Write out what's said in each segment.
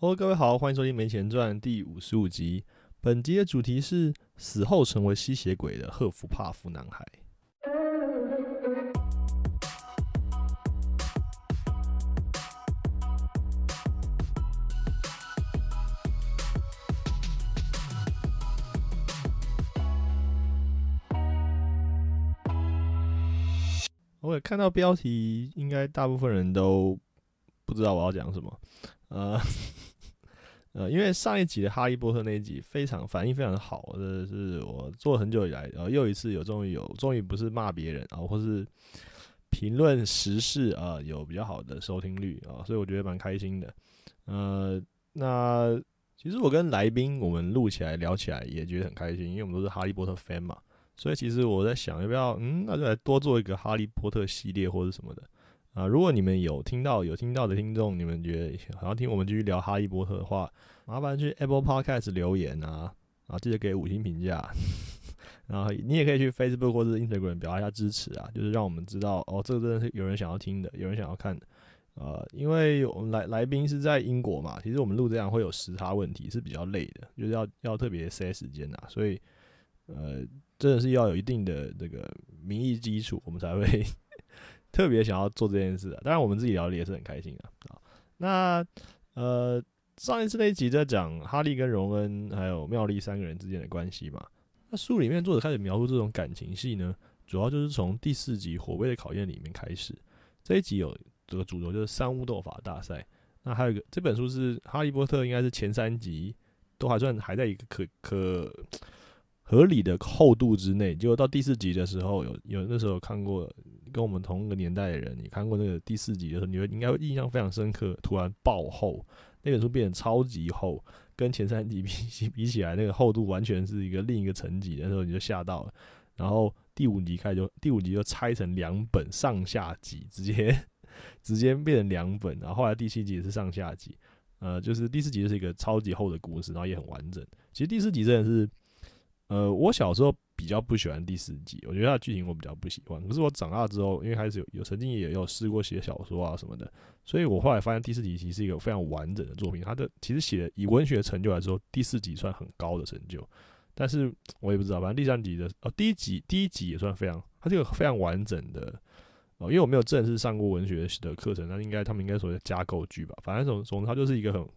Hello，各位好，欢迎收听《没钱赚》第五十五集。本集的主题是死后成为吸血鬼的赫夫帕夫男孩。我看到标题，应该大部分人都不知道我要讲什么。呃，呃，因为上一集的《哈利波特》那一集非常反应非常好，这是我做了很久以来，然后又一次有终于有终于不是骂别人啊，或是评论时事啊，有比较好的收听率啊，所以我觉得蛮开心的。呃，那其实我跟来宾我们录起来聊起来也觉得很开心，因为我们都是哈利波特 fan 嘛。所以其实我在想，要不要嗯，那就来多做一个哈利波特系列或者什么的啊？如果你们有听到有听到的听众，你们觉得想要听我们继续聊哈利波特的话，麻烦去 Apple Podcast 留言啊，啊，记得给五星评价。然后你也可以去 Facebook 或者 Instagram 表达一下支持啊，就是让我们知道哦，这个真的是有人想要听的，有人想要看的。呃，因为我们来来宾是在英国嘛，其实我们录这样会有时差问题，是比较累的，就是要要特别塞时间啊，所以呃。真的是要有一定的这个民意基础，我们才会特别想要做这件事啊。当然，我们自己聊的也是很开心啊。啊，那呃，上一次那一集在讲哈利跟荣恩还有妙丽三个人之间的关系嘛。那书里面作者开始描述这种感情戏呢，主要就是从第四集《火杯的考验》里面开始。这一集有这个主轴就是三巫斗法大赛。那还有一个这本书是《哈利波特》，应该是前三集都还算还在一个可可。合理的厚度之内，结果到第四集的时候，有有那时候看过跟我们同一个年代的人，你看过那个第四集的时候，你会应该会印象非常深刻。突然爆厚，那本书变得超级厚，跟前三集比比起来，那个厚度完全是一个另一个层级。那时候你就吓到了。然后第五集开始就第五集就拆成两本上下集，直接直接变成两本。然后后来第七集也是上下集，呃，就是第四集就是一个超级厚的故事，然后也很完整。其实第四集真的是。呃，我小时候比较不喜欢第四集，我觉得它的剧情我比较不喜欢。可是我长大之后，因为开始有有曾经也有试过写小说啊什么的，所以我后来发现第四集其实是一个非常完整的作品。它的其实写以文学成就来说，第四集算很高的成就。但是我也不知道，反正第三集的哦，第一集第一集也算非常，它这个非常完整的哦，因为我没有正式上过文学的课程，那应该他们应该说加构剧吧。反正总总之它就是一个很。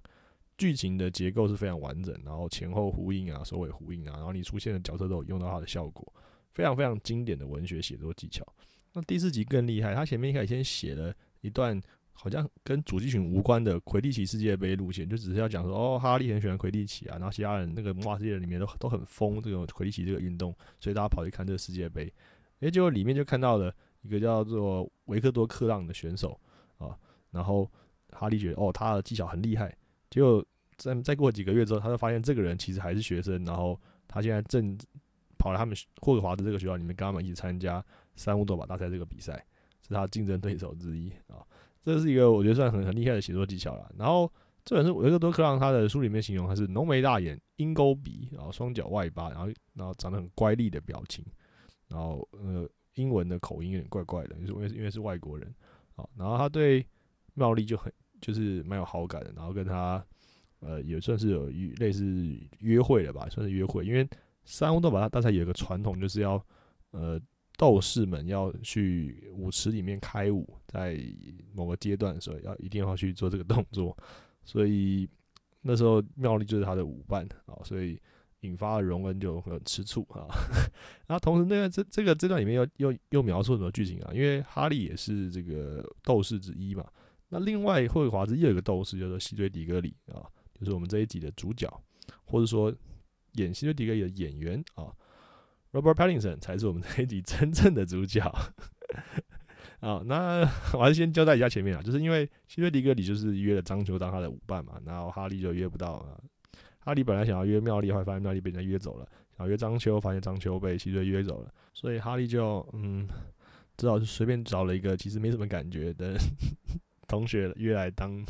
剧情的结构是非常完整，然后前后呼应啊，首尾呼应啊，然后你出现的角色都有用到它的效果，非常非常经典的文学写作技巧。那第四集更厉害，他前面一开始先写了一段好像跟主题群无关的魁地奇世界杯路线，就只是要讲说哦，哈利很喜欢魁地奇啊，然后其他人那个魔法世界里面都都很疯这个魁地奇这个运动，所以大家跑去看这个世界杯。诶，结果里面就看到了一个叫做维克多克朗的选手啊，然后哈利觉得哦，他的技巧很厉害，结果。再再过几个月之后，他就发现这个人其实还是学生，然后他现在正跑来他们霍格华兹这个学校里面，跟他们一起参加三巫斗把大赛这个比赛，是他竞争对手之一啊。这是一个我觉得算很很厉害的写作技巧了。然后这本书维克多克朗他的书里面形容他是浓眉大眼、鹰钩鼻，然后双脚外八，然后然后长得很乖戾的表情，然后呃英文的口音有点怪怪的，因为因为是外国人啊。然后他对妙丽就很就是蛮有好感的，然后跟他。呃，也算是有类似约会了吧，算是约会。因为三巫斗法大赛有一个传统，就是要呃斗士们要去舞池里面开舞，在某个阶段的时候要一定要去做这个动作。所以那时候妙丽就是他的舞伴啊，所以引发了荣恩就很吃醋啊。然后同时那个这这个这段里面又又又描述什么剧情啊？因为哈利也是这个斗士之一嘛。那另外霍格华兹又有一个斗士叫做西追迪格里啊。就是我们这一集的主角，或者说演希瑞迪格里的演员啊，Robert Pattinson 才是我们这一集真正的主角啊。那我还是先交代一下前面啊，就是因为希瑞迪格里就是约了张秋当他的舞伴嘛，然后哈利就约不到啊。哈利本来想要约妙丽，后来发现妙丽被人家约走了；想要约张秋，发现张秋被希瑞约走了，所以哈利就嗯，只好就随便找了一个其实没什么感觉的 同学约来当。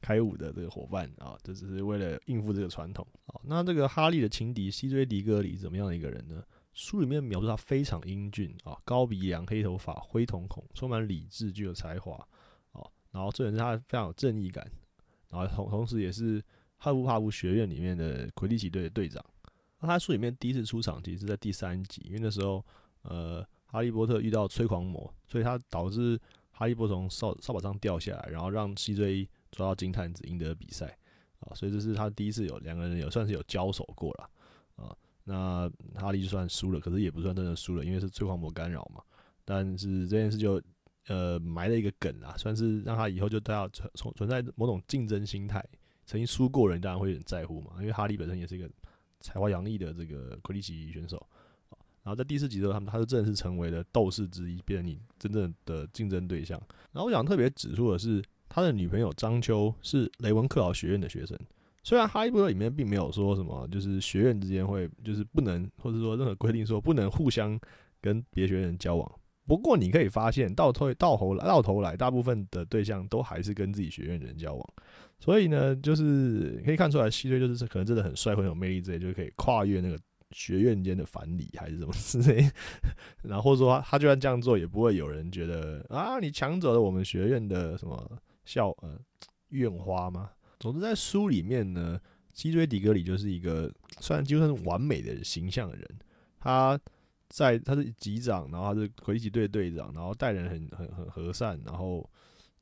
开舞的这个伙伴啊，这只是为了应付这个传统。好，那这个哈利的情敌西追迪戈里怎么样的一个人呢？书里面描述他非常英俊啊，高鼻梁、黑头发、灰瞳孔，充满理智，具有才华啊。然后这人是他非常有正义感，然后同同时也是哈布帕布学院里面的魁地奇队的队长。那他书里面第一次出场其实是在第三集，因为那时候呃哈利波特遇到催狂魔，所以他导致哈利波特从扫扫把上掉下来，然后让西追抓到金探子赢得比赛啊，所以这是他第一次有两个人有算是有交手过了啊。那哈利就算输了，可是也不算真的输了，因为是催狂魔干扰嘛。但是这件事就呃埋了一个梗啊，算是让他以后就都要存存存在某种竞争心态。曾经输过人当然会很在乎嘛，因为哈利本身也是一个才华洋溢的这个魁地奇选手。然后在第四集的时候，他们他就真的是成为了斗士之一，变成你真正的竞争对象。然后我想特别指出的是，他的女朋友张秋是雷文克劳学院的学生。虽然哈利波特里面并没有说什么，就是学院之间会就是不能，或者说任何规定说不能互相跟别学院交往。不过你可以发现，到头到头来到头来，大部分的对象都还是跟自己学院的人交往。所以呢，就是可以看出来，西追就是可能真的很帅，很有魅力之类，就可以跨越那个学院间的藩篱还是什么之类。然后说他就算这样做，也不会有人觉得啊，你抢走了我们学院的什么校呃院花吗？总之，在书里面呢，基追迪格里就是一个算就算是完美的形象的人。他在他是级长，然后他是魁地奇队队长，然后待人很很很和善，然后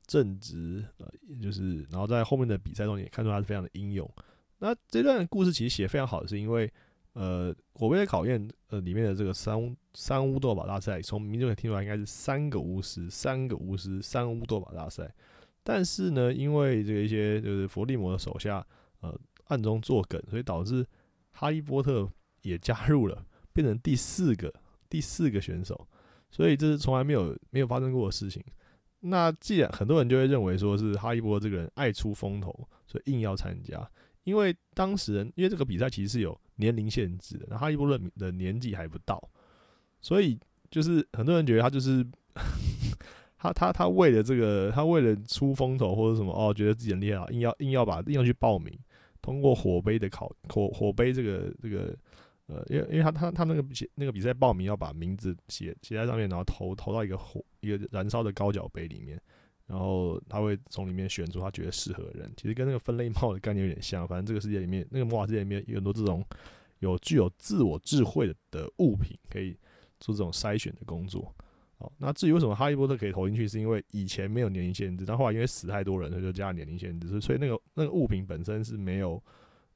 正直，呃，就是然后在后面的比赛中也看出他是非常的英勇。那这段故事其实写非常好，是因为呃，火杯的考验呃里面的这个三三巫斗法大赛，从名字可以听出来应该是三个巫师，三个巫师，三巫斗法大赛。但是呢，因为这个一些就是伏地魔的手下，呃，暗中作梗，所以导致哈利波特也加入了，变成第四个第四个选手，所以这是从来没有没有发生过的事情。那既然很多人就会认为说是哈利波特这个人爱出风头，所以硬要参加，因为当事人因为这个比赛其实是有年龄限制的，那哈利波特的年纪还不到，所以就是很多人觉得他就是。他他他为了这个，他为了出风头或者什么哦，觉得自己很厉害，硬要硬要把硬要去报名，通过火杯的考火火杯这个这个呃，因为因为他他他那个比那个比赛报名要把名字写写在上面，然后投投到一个火一个燃烧的高脚杯里面，然后他会从里面选出他觉得适合的人。其实跟那个分类帽的概念有点像，反正这个世界里面那个魔法世界里面有很多这种有具有自我智慧的物品，可以做这种筛选的工作。哦，那至于为什么哈利波特可以投进去，是因为以前没有年龄限制，但后来因为死太多人，所以就加了年龄限制，所以那个那个物品本身是没有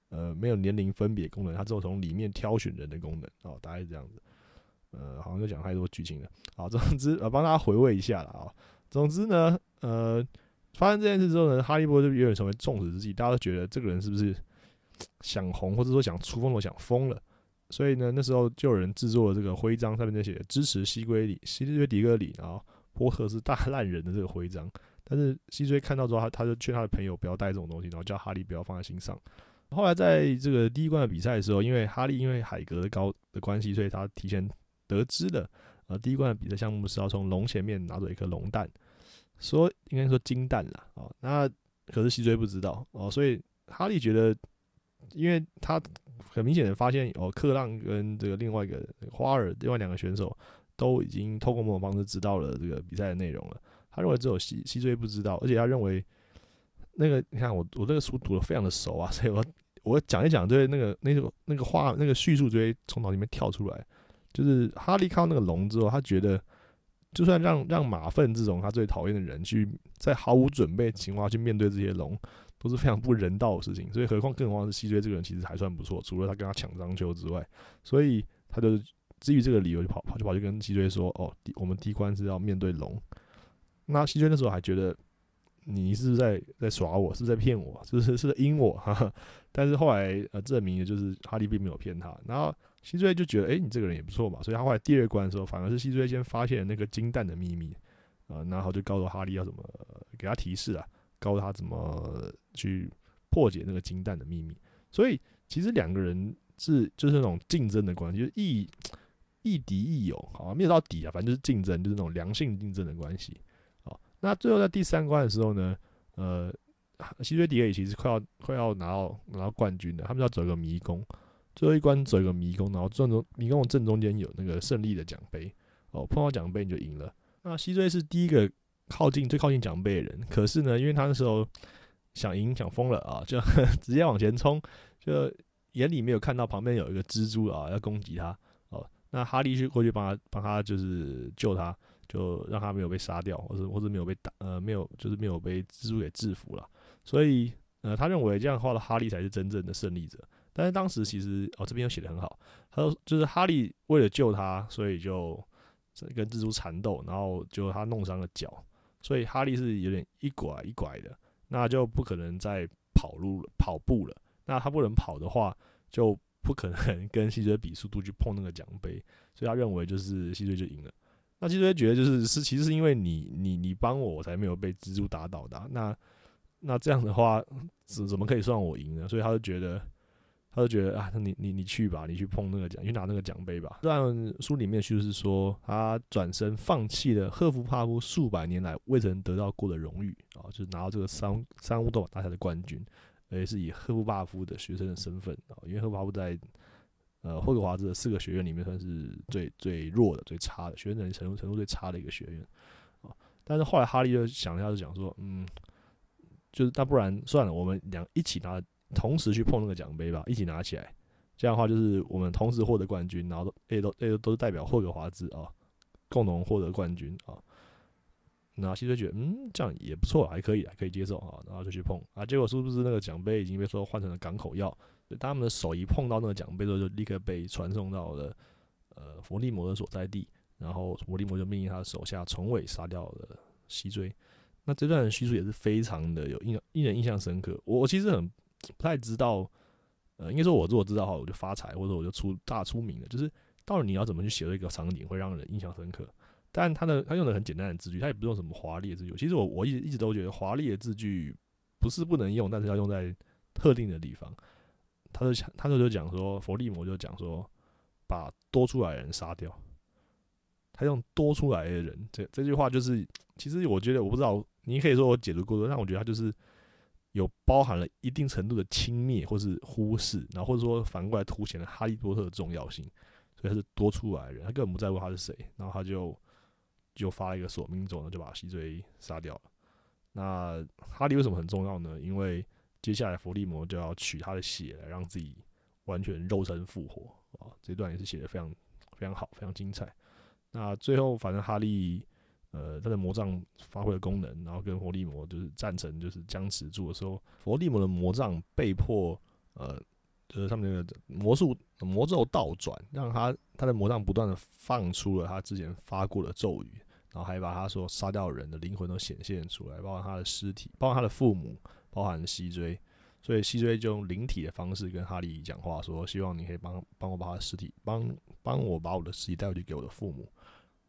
呃没有年龄分别功能，它只有从里面挑选人的功能。哦，大概是这样子。呃，好像就讲太多剧情了。好，总之呃帮大家回味一下了啊。总之呢，呃，发生这件事之后呢，哈利波特有点成为众矢之的，大家都觉得这个人是不是想红，或者说想出风头，想疯了。所以呢，那时候就有人制作了这个徽章，上面就写支持西归里、西追迪戈里，然后波特是大烂人的这个徽章。但是西追看到之后，他他就劝他的朋友不要带这种东西，然后叫哈利不要放在心上。后来在这个第一关的比赛的时候，因为哈利因为海格的高的关系，所以他提前得知了，呃，第一关的比赛项目是要从龙前面拿走一颗龙蛋，说应该说金蛋了哦。那可是西追不知道哦，所以哈利觉得，因为他。很明显的发现，哦，克浪跟这个另外一个花儿，另外两个选手都已经透过某种方式知道了这个比赛的内容了。他认为只有西西追不知道，而且他认为那个，你看我我这个书读的非常的熟啊，所以我我讲一讲，对那个那个那个话那个叙述就会从脑里面跳出来。就是哈利看到那个龙之后，他觉得就算让让马粪这种他最讨厌的人去在毫无准备情况下去面对这些龙。都是非常不人道的事情，所以何况更何况是西追这个人其实还算不错，除了他跟他抢章丘之外，所以他就基于这个理由就跑跑就跑去跟西追说：“哦，我们第一关是要面对龙。”那西追那时候还觉得你是不是在在耍我，是不是在骗我，是不是是在阴我。哈。但是后来呃证明的就是哈利并没有骗他，然后西追就觉得哎你这个人也不错嘛，所以他后来第二关的时候反而是西追先发现那个金蛋的秘密啊，然后就告诉哈利要怎么给他提示啊。告诉他怎么去破解那个金蛋的秘密，所以其实两个人是就是那种竞争的关系，就是亦 亦敌亦友，好没有到底啊，反正就是竞争，就是那种良性竞争的关系。好，那最后在第三关的时候呢，呃，西追迪尔其实快要快要拿到拿到冠军的，他们要走一个迷宫，最后一关走一个迷宫，然后正中迷宫正中间有那个胜利的奖杯，哦，碰到奖杯你就赢了。那西追是第一个。靠近最靠近奖杯的人，可是呢，因为他那时候想赢想疯了啊，就 直接往前冲，就眼里没有看到旁边有一个蜘蛛啊要攻击他哦。那哈利去过去帮他帮他就是救他，就让他没有被杀掉，或者或者没有被打呃没有就是没有被蜘蛛给制服了。所以呃他认为这样的话的哈利才是真正的胜利者。但是当时其实哦这边又写的很好，他说就是哈利为了救他，所以就跟蜘蛛缠斗，然后就他弄伤了脚，所以哈利是有点一拐一拐的。那就不可能再跑路了，跑步了。那他不能跑的话，就不可能跟西追比速度去碰那个奖杯。所以他认为就是西追就赢了。那西追觉得就是是其实是因为你你你帮我，我才没有被蜘蛛打倒的。那那这样的话，怎怎么可以算我赢呢？所以他就觉得。他就觉得啊，你你你去吧，你去碰那个奖，你去拿那个奖杯吧。虽然书里面就是说，他转身放弃了赫夫帕夫数百年来未曾得到过的荣誉啊，就是拿到这个三三巫斗大赛的冠军，而且是以赫夫帕夫的学生的身份啊，因为赫夫帕夫在呃霍格华兹的四个学院里面算是最最弱的、最差的学生能力程度程度最差的一个学院啊。但是后来哈利就想一下，就讲说，嗯，就是那不然算了，我们两一起拿。同时去碰那个奖杯吧，一起拿起来，这样的话就是我们同时获得冠军，然后都 A 都 A 都是代表霍格华兹啊，共同获得冠军啊。那西追觉得嗯这样也不错，还可以，还可以接受啊，然后就去碰啊，结果是不是那个奖杯已经被说换成了港口药？他们的手一碰到那个奖杯之后，就立刻被传送到了呃伏地魔的所在地，然后伏地魔就命令他的手下从尾杀掉了西追。那这段叙述也是非常的有印令人印象深刻。我我其实很。不太知道，呃，应该说，我如果知道的话，我就发财，或者我就出大出名了。就是到底你要怎么去写一个场景，会让人印象深刻？但他的他用的很简单的字句，他也不用什么华丽的字句。其实我我一直一直都觉得华丽的字句不是不能用，但是要用在特定的地方。他就他就就讲说，佛利摩就讲说，把多出来的人杀掉。他用多出来的人，这这句话就是，其实我觉得我不知道，你可以说我解读过多，但我觉得他就是。有包含了一定程度的轻蔑或是忽视，然后或者说反过来凸显了哈利波特的重要性，所以他是多出来的人，他根本不在乎他是谁，然后他就就发了一个索命咒呢，就把西追杀掉了。那哈利为什么很重要呢？因为接下来伏地魔就要取他的血来让自己完全肉身复活啊！这段也是写的非常非常好，非常精彩。那最后反正哈利。呃，他的魔杖发挥了功能，然后跟佛利魔就是战成就是僵持住的时候，佛利魔的魔杖被迫呃，就是上面那个魔术魔咒倒转，让他他的魔杖不断的放出了他之前发过的咒语，然后还把他说杀掉人的灵魂都显现出来，包括他的尸体，包括他的父母，包含西追，所以西追就用灵体的方式跟哈利讲话，说希望你可以帮帮我把他的尸体帮帮我把我的尸体带回去给我的父母。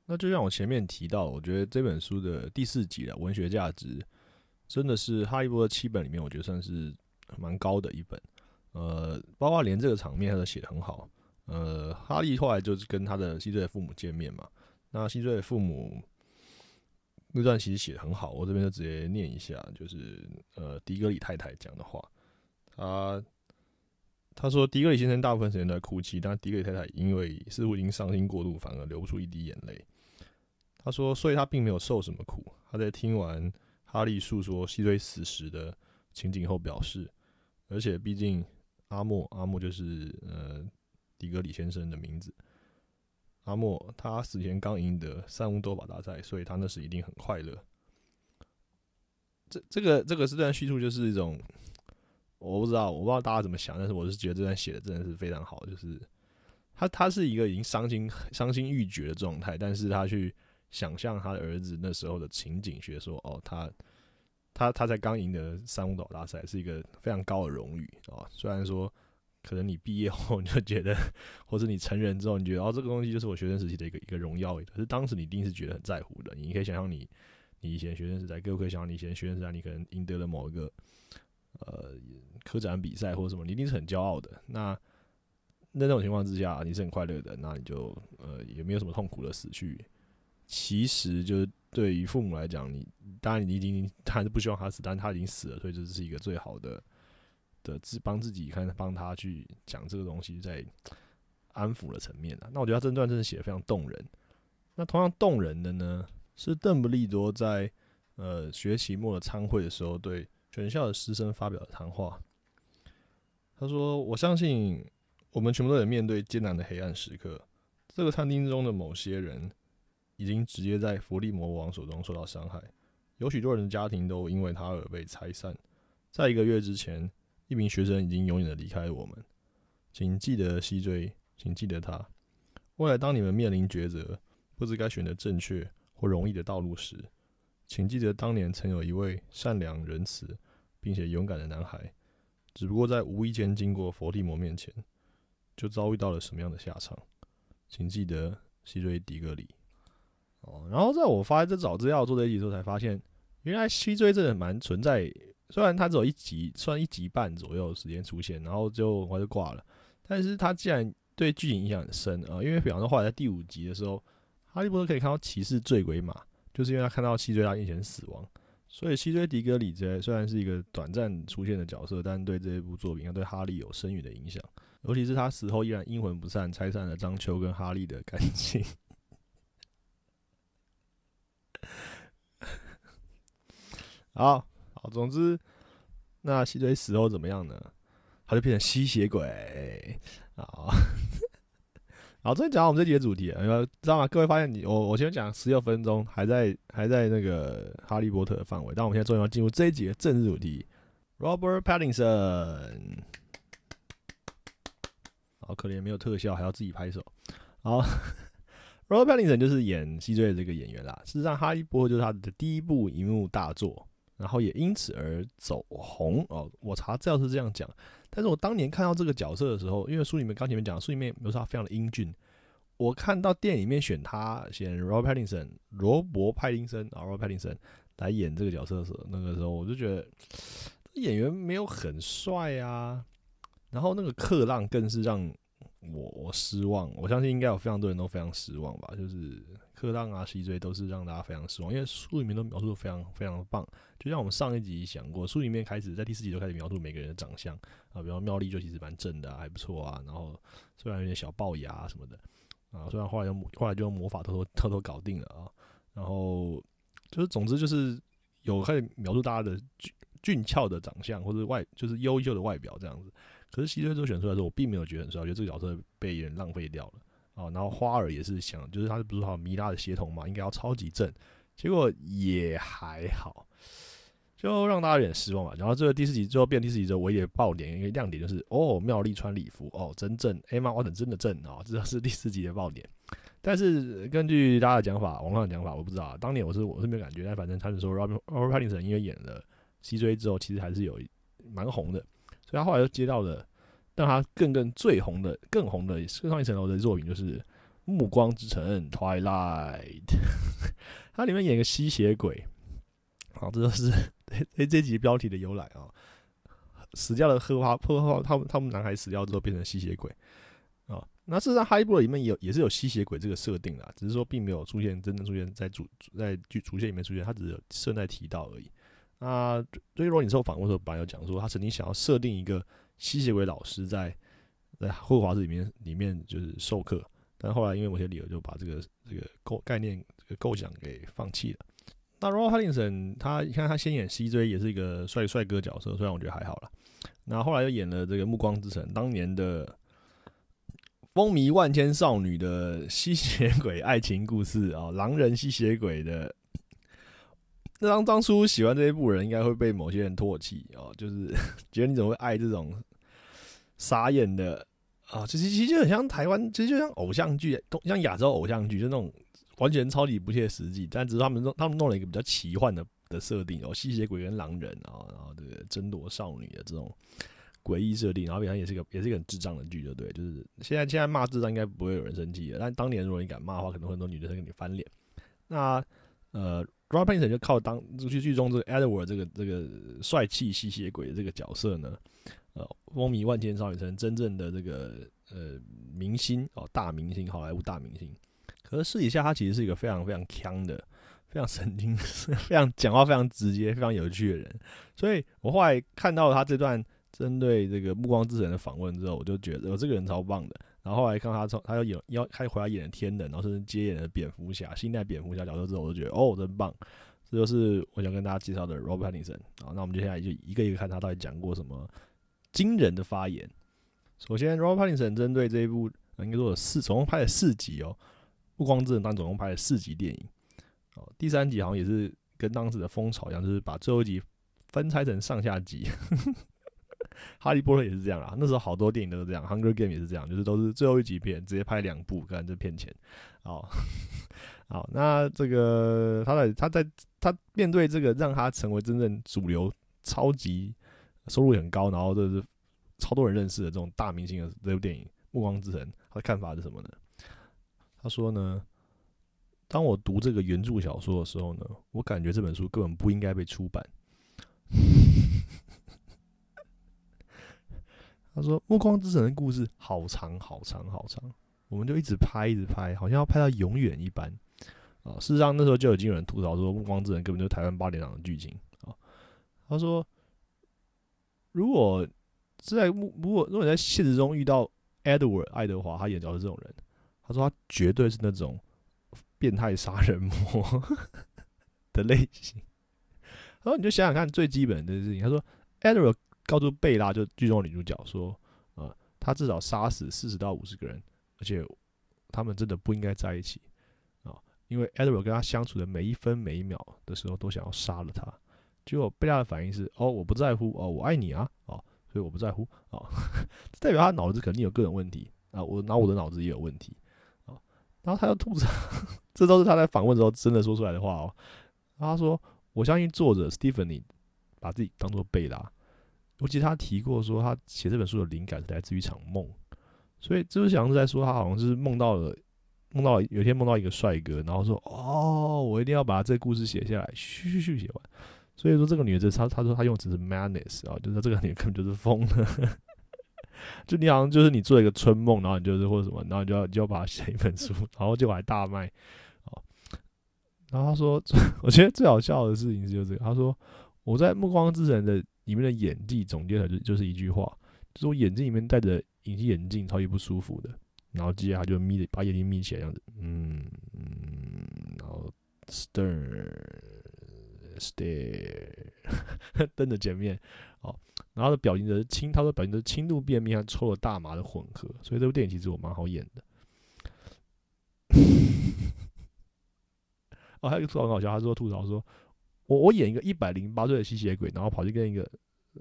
那就像我前面提到，我觉得这本书的第四集的文学价值，真的是《哈利波特》七本里面，我觉得算是蛮高的一本。呃，包括连这个场面他都写的很好。呃，哈利后来就是跟他的西追的父母见面嘛，那西追的父母那段其实写的很好，我这边就直接念一下，就是呃迪格里太太讲的话，他他说迪格里先生大部分时间都在哭泣，但迪格里太太因为似乎已经伤心过度，反而流不出一滴眼泪。他说：“所以他并没有受什么苦。他在听完哈利诉说西追死时的情景后表示，而且毕竟阿莫阿莫就是呃迪格里先生的名字。阿莫他死前刚赢得三巫斗法大赛，所以他那时一定很快乐。这这个这个这段叙述就是一种我不知道我不知道大家怎么想，但是我是觉得这段写的真的是非常好。就是他他是一个已经伤心伤心欲绝的状态，但是他去。想象他的儿子那时候的情景，学说哦，他他他在刚赢得三五岛大赛是一个非常高的荣誉啊。虽然说可能你毕业后你就觉得，或者你成人之后你觉得哦，这个东西就是我学生时期的一个一个荣耀，可是当时你一定是觉得很在乎的。你可以想象你你以前学生时代，各位可以想象你以前学生时代，你可能赢得了某一个呃科展比赛或者什么，你一定是很骄傲的。那那那种情况之下，你是很快乐的，那你就呃也没有什么痛苦的死去。其实就是对于父母来讲，你当然你已经他是不希望他死，但他已经死了，所以这是一个最好的的自帮自己看帮他去讲这个东西，在安抚的层面啊。那我觉得他这段真的写的非常动人。那同样动人的呢，是邓布利多在呃学期末的参会的时候对全校的师生发表的谈话。他说：“我相信我们全部都得面对艰难的黑暗时刻。这个餐厅中的某些人已经直接在佛利魔王手中受到伤害，有许多人的家庭都因为他而被拆散。在一个月之前，一名学生已经永远的离开我们。请记得西追，请记得他。未来当你们面临抉择，不知该选择正确或容易的道路时，请记得当年曾有一位善良仁慈并且勇敢的男孩。”只不过在无意间经过佛地魔面前，就遭遇到了什么样的下场？请记得西追迪格里。哦，然后在我发这找资料做这一集之后，才发现原来西追真的蛮存在。虽然它只有一集，算一集半左右时间出现，然后就我就挂了。但是它既然对剧情影响很深啊，因为比方说后来在第五集的时候，哈利波特可以看到骑士醉鬼马，就是因为他看到西追他面前死亡。所以，西追迪格里这虽然是一个短暂出现的角色，但对这一部作品，对哈利有深远的影响。尤其是他死后依然阴魂不散，拆散了张秋跟哈利的感情。好好，总之，那西追死后怎么样呢？他就变成吸血鬼啊。好，终于讲到我们这集的主题，因为知道吗？各位发现你我我先讲十六分钟还在还在那个哈利波特的范围，但我们现在终于要进入这一集的正主题，Robert Pattinson。好可怜，没有特效，还要自己拍手。好，Robert Pattinson 就是演西追的这个演员啦。事实上，哈利波特就是他的第一部荧幕大作，然后也因此而走红哦。我查资料是这样讲。但是我当年看到这个角色的时候，因为书里面刚前面讲，书里面比如说他非常的英俊，我看到电影里面选他选 Robert Pattinson 罗伯派丁森啊 Robert Pattinson 来演这个角色的时候，那个时候我就觉得演员没有很帅啊，然后那个克浪更是让我我失望，我相信应该有非常多人都非常失望吧，就是克浪啊、西追都是让大家非常失望，因为书里面都描述的非常非常的棒。就像我们上一集讲过，书里面开始在第四集就开始描述每个人的长相啊，比方妙丽就其实蛮正的，还不错啊。然后虽然有点小龅牙什么的啊，虽然后来用后来就用魔法偷偷偷偷搞定了啊。然后就是总之就是有开始描述大家的俊俊俏的长相或者外就是优秀的外表这样子。可是西追都选出来的时候，我并没有觉得很帅，我觉得这个角色被人浪费掉了啊。然后花儿也是想，就是他不是好米拉的协同嘛，应该要超级正，结果也还好。就让大家有点失望吧。然后这个第四集最后变第四集之后，唯一的爆点一个亮点就是哦，妙丽穿礼服哦，真正 Emma Watson 真的正哦，这是第四集的爆点。但是根据大家的讲法，网上的讲法我不知道，当年我是我是没有感觉，但反正他们说 Robert Robert Pattinson 因为演了西追之后，其实还是有蛮红的，所以他后来又接到了让他更更最红的更红的更上一层楼的作品，就是《暮光之城》Twilight，他里面演个吸血鬼。好，这就是 这这集标题的由来啊！死掉的荷花，荷花，他们他们男孩死掉之后变成吸血鬼啊。那事实上，哈利波特里面有也是有吸血鬼这个设定啦，只是说并没有出现真正出现在主在剧主线里面出现，他只是顺带提到而已。那所以罗你受访问的时候，本来有讲说他曾经想要设定一个吸血鬼老师在在霍华兹里面里面就是授课，但后来因为某些理由就把这个这个构概念这个构想给放弃了。那 Robert Pattinson，他你看他先演 CJ 也是一个帅帅哥角色，虽然我觉得还好啦。那后来又演了这个《暮光之城》，当年的风靡万千少女的吸血鬼爱情故事啊，狼人吸血鬼的。那当当初喜欢这一部人，应该会被某些人唾弃哦，就是 觉得你怎么会爱这种傻眼的啊？其实其实就很像台湾，其实就像偶像剧，像亚洲偶像剧，就那种。完全超级不切实际，但只是他们弄他们弄了一个比较奇幻的的设定哦，吸血鬼跟狼人啊，然后这个争夺少女的这种诡异设定，然后比方也是一个也是一个很智障的剧，就对，就是现在现在骂智障应该不会有人生气的，但当年如果你敢骂的话，可能很多女生跟你翻脸。那呃 r o b i n s o n 就靠当剧剧中这个 Edward 这个这个帅气吸血鬼的这个角色呢，呃，风靡万千少女，成真正的这个呃明星哦，大明星，好莱坞大明星。可是私底下，他其实是一个非常非常强的、非常神经、非常讲话非常直接、非常有趣的人。所以我后来看到他这段针对这个《暮光之城》的访问之后，我就觉得我这个人超棒的。然后后来看他从他要演要开回来演天人，然后甚至接演了蝙蝠侠、新代蝙蝠侠角色之后，我就觉得哦，真棒！这就是我想跟大家介绍的 Robert Pattinson 啊。那我们接下来就一个一个看他到底讲过什么惊人的发言。首先，Robert Pattinson 针对这一部应该说有四，总共拍了四集哦，《暮光之城》当总共拍了四集电影哦。第三集好像也是跟当时的风潮一样，就是把最后一集分拆成上下集。哈利波特也是这样啊，那时候好多电影都是这样，Hunger Game 也是这样，就是都是最后一集片直接拍两部，看这骗钱。好，好，那这个他在他在他面对这个让他成为真正主流、超级收入很高，然后这是超多人认识的这种大明星的这部电影《暮光之城》，他的看法是什么呢？他说呢，当我读这个原著小说的时候呢，我感觉这本书根本不应该被出版。他说：“暮光之城的故事好长好长好长，我们就一直拍一直拍，好像要拍到永远一般啊。事实上，那时候就已经有人吐槽说，《暮光之城》根本就是台湾八点档的剧情啊。他说，如果在如果如果在现实中遇到 Edward 爱德华他演角的这种人，他说他绝对是那种变态杀人魔 的类型。然后你就想想看最基本的事情，他说 Edward。”告诉贝拉，就剧中女主角说：“呃，他至少杀死四十到五十个人，而且他们真的不应该在一起啊！因为 Edward 跟他相处的每一分每一秒的时候，都想要杀了他。结果贝拉的反应是：哦，我不在乎哦，我爱你啊！哦，所以我不在乎哦，代表他脑子肯定有各种问题啊！我拿我的脑子也有问题啊！然后他又吐槽，这都是他在访问时候真的说出来的话哦。他说：我相信作者 Stephanie 把自己当做贝拉。”我记得他提过说，他写这本书的灵感是来自于一场梦，所以就是想是在说他好像是梦到了，梦到有一天梦到一个帅哥，然后说哦，我一定要把这故事写下来，嘘嘘嘘写完。所以说这个女的，她她说她用词是 madness 啊，就是这个女的根本就是疯了。就你好像就是你做了一个春梦，然后你就是或者什么，然后你就要就要把它写一本书，然后就来大卖哦。然后他说，我觉得最好笑的事情就是这个，他说我在《暮光之城》的。里面的演技总结来就就是一句话，就是我眼睛里面戴着隐形眼镜，超级不舒服的。然后接下来就眯着把眼睛眯起来，这样子，嗯嗯，然后 stare stare 瞪着前面，哦，然后的表情的轻，他说表情的轻度便秘和抽了大麻的混合，所以这部电影其实我蛮好演的。哦，还有一个吐槽很好笑，他说吐槽说。我我演一个一百零八岁的吸血鬼，然后跑去跟一个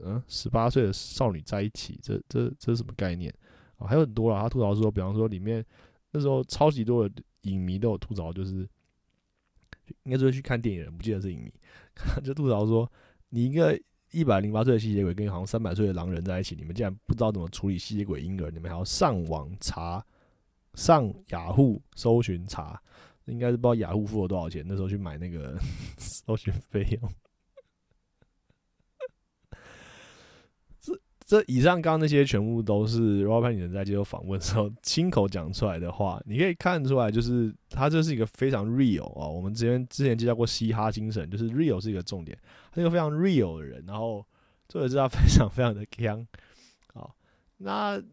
嗯十八岁的少女在一起，这这这是什么概念啊？还有很多啦，他吐槽说，比方说里面那时候超级多的影迷都有吐槽，就是应该说去看电影人不记得是影迷，就吐槽说，你一个一百零八岁的吸血鬼跟好像三百岁的狼人在一起，你们竟然不知道怎么处理吸血鬼婴儿，你们还要上网查，上雅虎搜寻查。应该是不知道雅虎付了多少钱，那时候去买那个 搜寻费用。这以上刚刚那些全部都是 Robert 人在接受访问时候 亲口讲出来的话，你可以看出来，就是他这是一个非常 real 啊。我们之前之前介绍过嘻哈精神，就是 real 是一个重点，他是个非常 real 的人。然后作者知道非常非常的强。好，那。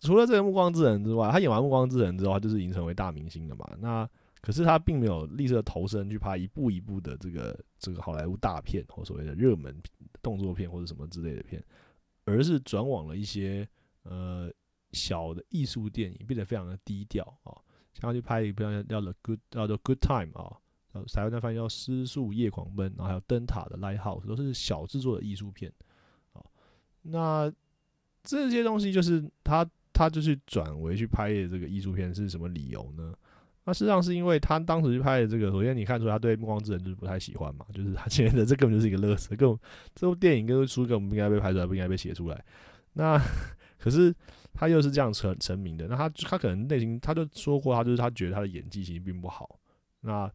除了这个《暮光之城》之外，他演完《暮光之城》之后，他就是已经成为大明星了嘛。那可是他并没有立刻投身去拍一部一部的这个这个好莱坞大片或所谓的热门动作片或者什么之类的片，而是转往了一些呃小的艺术电影，变得非常的低调啊。像他去拍一部叫《The Good》叫做《Good Time》啊，台湾那翻译叫《失速夜狂奔》，然后还有《灯塔的 Lighthouse》，都是小制作的艺术片啊。那这些东西就是他。他就去转为去拍的这个艺术片是什么理由呢？那事实上是因为他当时去拍的这个，首先你看出来他对《暮光之城》就是不太喜欢嘛，就是他觉得这根本就是一个乐色，根本这部电影跟书根本不应该被拍出来，不应该被写出来。那 可是他又是这样成成名的，那他他可能内心他就说过，他就是他觉得他的演技其实并不好。那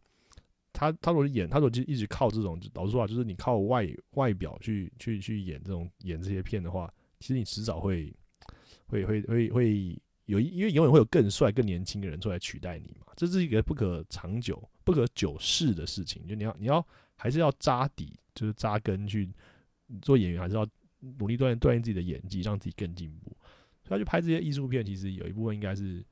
他他如果演，他如果就一直靠这种老实说话，就是你靠外外表去去去演这种演这些片的话，其实你迟早会。会会会会有，因为永远会有更帅、更年轻的人出来取代你嘛，这是一个不可长久、不可久视的事情。就你要你要还是要扎底，就是扎根去做演员，还是要努力锻炼锻炼自己的演技，让自己更进步。所以他去拍这些艺术片，其实有一部分应该是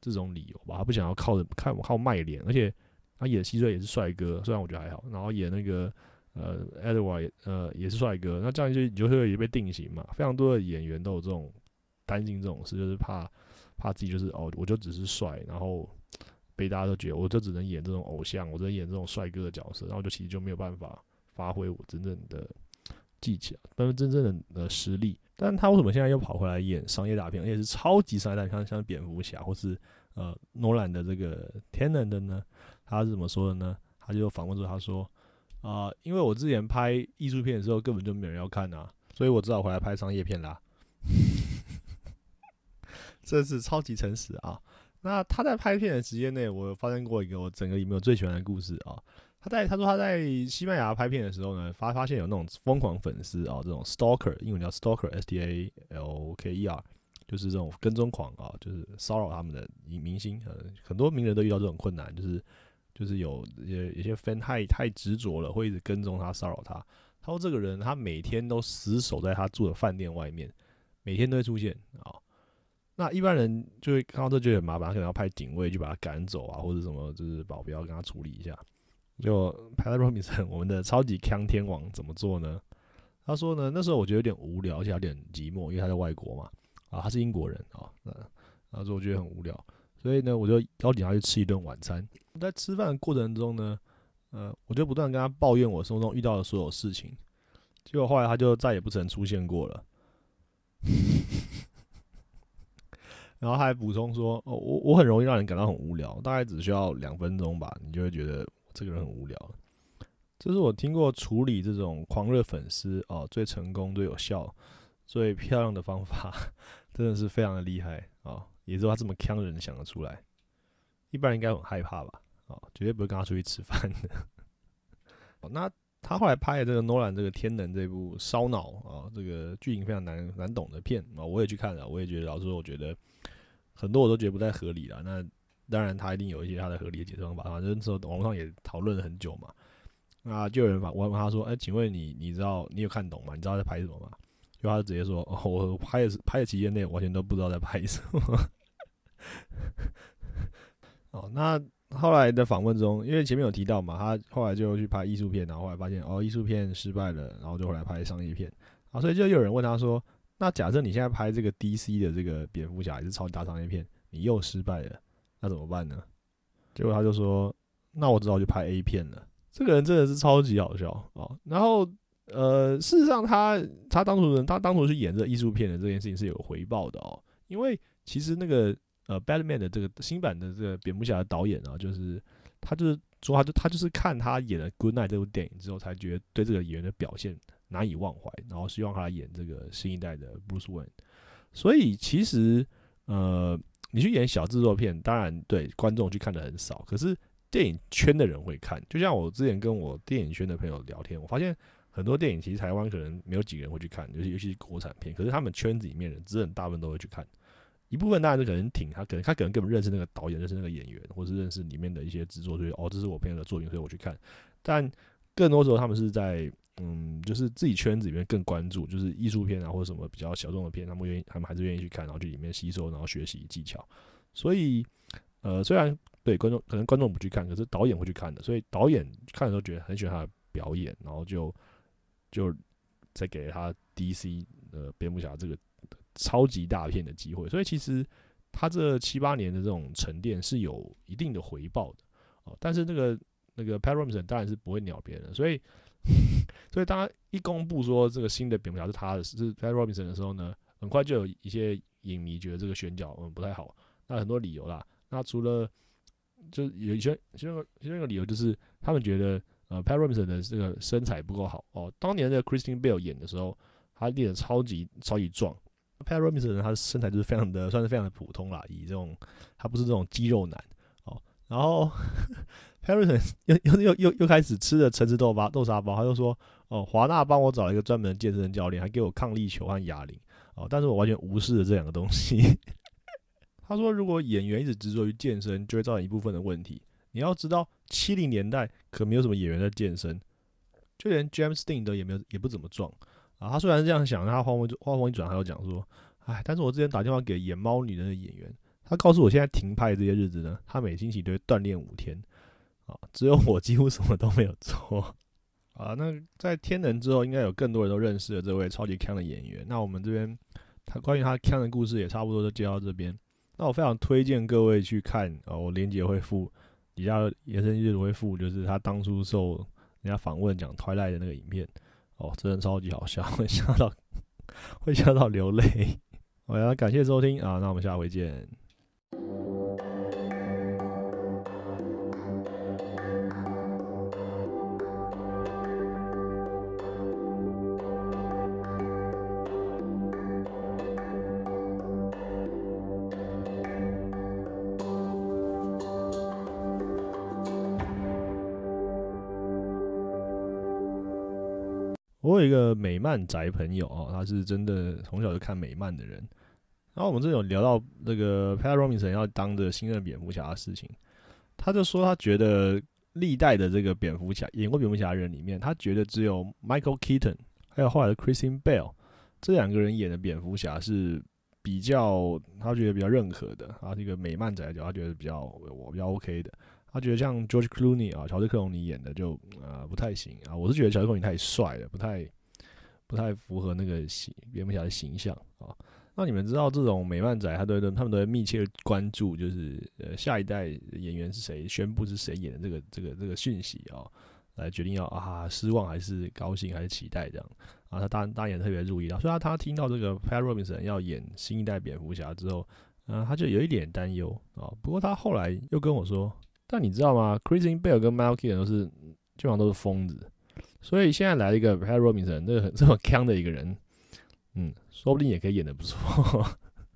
这种理由吧，他不想要靠着看靠卖脸，而且他演希瑞也是帅哥，虽然我觉得还好，然后演那个呃 Edward 呃也是帅哥，那这样就你就会也被定型嘛。非常多的演员都有这种担心这种事，就是怕怕自己就是哦，我就只是帅，然后被大家都觉得我就只能演这种偶像，我只能演这种帅哥的角色，然后就其实就没有办法发挥我真正的技巧，真正的呃实力。但他为什么现在又跑回来演商业大片，而且是超级商业大片，像像蝙蝠侠或是呃诺兰的这个天能的呢？他是怎么说的呢？他就访问说，他说啊，因为我之前拍艺术片的时候根本就没有人要看啊，所以我只好回来拍商业片啦。这是超级诚实啊！那他在拍片的时间内，我发生过一个我整个里面我最喜欢的故事啊。他在他说他在西班牙拍片的时候呢，发发现有那种疯狂粉丝啊，这种 stalker，英文叫 stalker，s t a l k e r，就是这种跟踪狂啊，就是骚扰他们的明明星，呃，很多名人都遇到这种困难，就是就是有有有些 fan 太太执着了，会一直跟踪他骚扰他。他说这个人他每天都死守在他住的饭店外面，每天都会出现啊。那一般人就会看到这觉得很麻烦，可能要派警卫去把他赶走啊，或者什么就是保镖跟他处理一下。就派在罗米森，我们的超级康天王怎么做呢？他说呢，那时候我觉得有点无聊，而且有点寂寞，因为他在外国嘛，啊，他是英国人啊，那他说我觉得很无聊，所以呢，我就邀请他去吃一顿晚餐。在吃饭的过程中呢，呃，我就不断跟他抱怨我生活中遇到的所有事情，结果后来他就再也不曾出现过了。然后还补充说：“哦，我我很容易让人感到很无聊，大概只需要两分钟吧，你就会觉得。”这个人很无聊，这是我听过处理这种狂热粉丝哦最成功、最有效、最漂亮的方法，真的是非常的厉害啊！也只有他这么强的人想得出来，一般人应该很害怕吧？哦，绝对不会跟他出去吃饭的。那他后来拍的这个诺兰这个《天能》这部烧脑啊，这个剧情非常难难懂的片啊，我也去看了，我也觉得老实说，我觉得很多我都觉得不太合理了。那当然，他一定有一些他的合理的解释方法。反正那时候网络上也讨论了很久嘛。那就有人反问他说：“哎，请问你，你知道你有看懂吗？你知道在拍什么吗？”就他直接说：“哦，我拍的是拍的期间内完全都不知道在拍什么。”哦，那后来的访问中，因为前面有提到嘛，他后来就去拍艺术片，然后后来发现哦，艺术片失败了，然后就后来拍商业片。啊，所以就有人问他说：“那假设你现在拍这个 DC 的这个蝙蝠侠，也是超级大商业片，你又失败了？”那怎么办呢？结果他就说：“那我只好去拍 A 片了。”这个人真的是超级好笑哦。然后，呃，事实上，他他当初人他当初去演这艺术片的这件事情是有回报的哦。因为其实那个呃，Batman 的这个新版的这个蝙蝠侠的导演啊，就是他就是说，他就他就是看他演了《Good Night》这部电影之后，才觉得对这个演员的表现难以忘怀，然后希望他演这个新一代的 Bruce Wayne。所以其实，呃。你去演小制作片，当然对观众去看的很少，可是电影圈的人会看。就像我之前跟我电影圈的朋友聊天，我发现很多电影其实台湾可能没有几个人会去看，尤其尤其国产片，可是他们圈子里面人，真的大部分都会去看。一部分当然是可能挺他，可能他可能根本认识那个导演，认识那个演员，或是认识里面的一些制作，所以哦，这是我朋友的作品，所以我去看。但更多时候他们是在。嗯，就是自己圈子里面更关注，就是艺术片啊，或者什么比较小众的片，他们愿意，他们还是愿意去看，然后去里面吸收，然后学习技巧。所以，呃，虽然对观众可能观众不去看，可是导演会去看的。所以导演看的时候觉得很喜欢他的表演，然后就就再给他 DC 呃蝙蝠侠这个超级大片的机会。所以其实他这七八年的这种沉淀是有一定的回报的哦。但是那个那个 p a r o m s o n 当然是不会鸟别人，所以。所以，当他一公布说这个新的蝙蝠侠是他的，是 Pat Robinson 的时候呢，很快就有一些影迷觉得这个选角嗯不太好。那很多理由啦，那除了就有一些其中其中一个理由就是他们觉得呃 Pat Robinson 的这个身材不够好哦。当年的 Christine Bale 演的时候，他练的超级超级壮。Pat Robinson 他的身材就是非常的算是非常的普通啦，以这种他不是这种肌肉男哦。然后。Harrison 又又又又又开始吃了橙汁豆包豆沙包，他就说：“哦，华纳帮我找了一个专门的健身教练，还给我抗力球和哑铃哦，但是我完全无视了这两个东西。”他说：“如果演员一直执着于健身，就会造成一部分的问题。你要知道，七零年代可没有什么演员在健身，就连 James Dean 都也没有也不怎么壮啊。”他虽然是这样想，他话锋话锋一转，他又讲说：“哎，但是我之前打电话给演猫女人的演员，他告诉我现在停拍这些日子呢，他每星期都会锻炼五天。”啊，只有我几乎什么都没有做。啊，那在天能之后，应该有更多人都认识了这位超级强的演员。那我们这边他关于他强的故事也差不多就接到这边。那我非常推荐各位去看啊，我连接会附底下延伸阅读会附，就是他当初受人家访问讲拖赖的那个影片。哦，真的超级好笑，会笑到会笑到流泪。好呀，感谢收听啊，那我们下回见。有一个美漫宅朋友哦，他是真的从小就看美漫的人。然后我们这有聊到那个 Pat Robinson 要当的新任蝙蝠侠的事情，他就说他觉得历代的这个蝙蝠侠演过蝙蝠侠的人里面，他觉得只有 Michael Keaton 还有后来的 Christian Bale 这两个人演的蝙蝠侠是比较他觉得比较认可的。他这个美漫宅角，他觉得比较我比较 OK 的。他觉得像 George Clooney 啊，乔治克隆尼演的就啊不太行啊。我是觉得乔治克隆尼太帅了，不太不太符合那个形蝙蝠侠的形象啊。那你们知道这种美漫仔，他都他们都会密切关注，就是呃下一代演员是谁，宣布是谁演的这个这个这个讯息啊，来决定要啊失望还是高兴还是期待这样啊。他当当然也特别注意到，所以他他听到这个 Pat Robinson 要演新一代蝙蝠侠之后，嗯，他就有一点担忧啊。不过他后来又跟我说。但你知道吗？Christian Bale 跟 Malkey 都是基本上都是疯子，所以现在来了一个 Pat Robinson，这个这么 强的一个人，嗯，说不定也可以演的不错。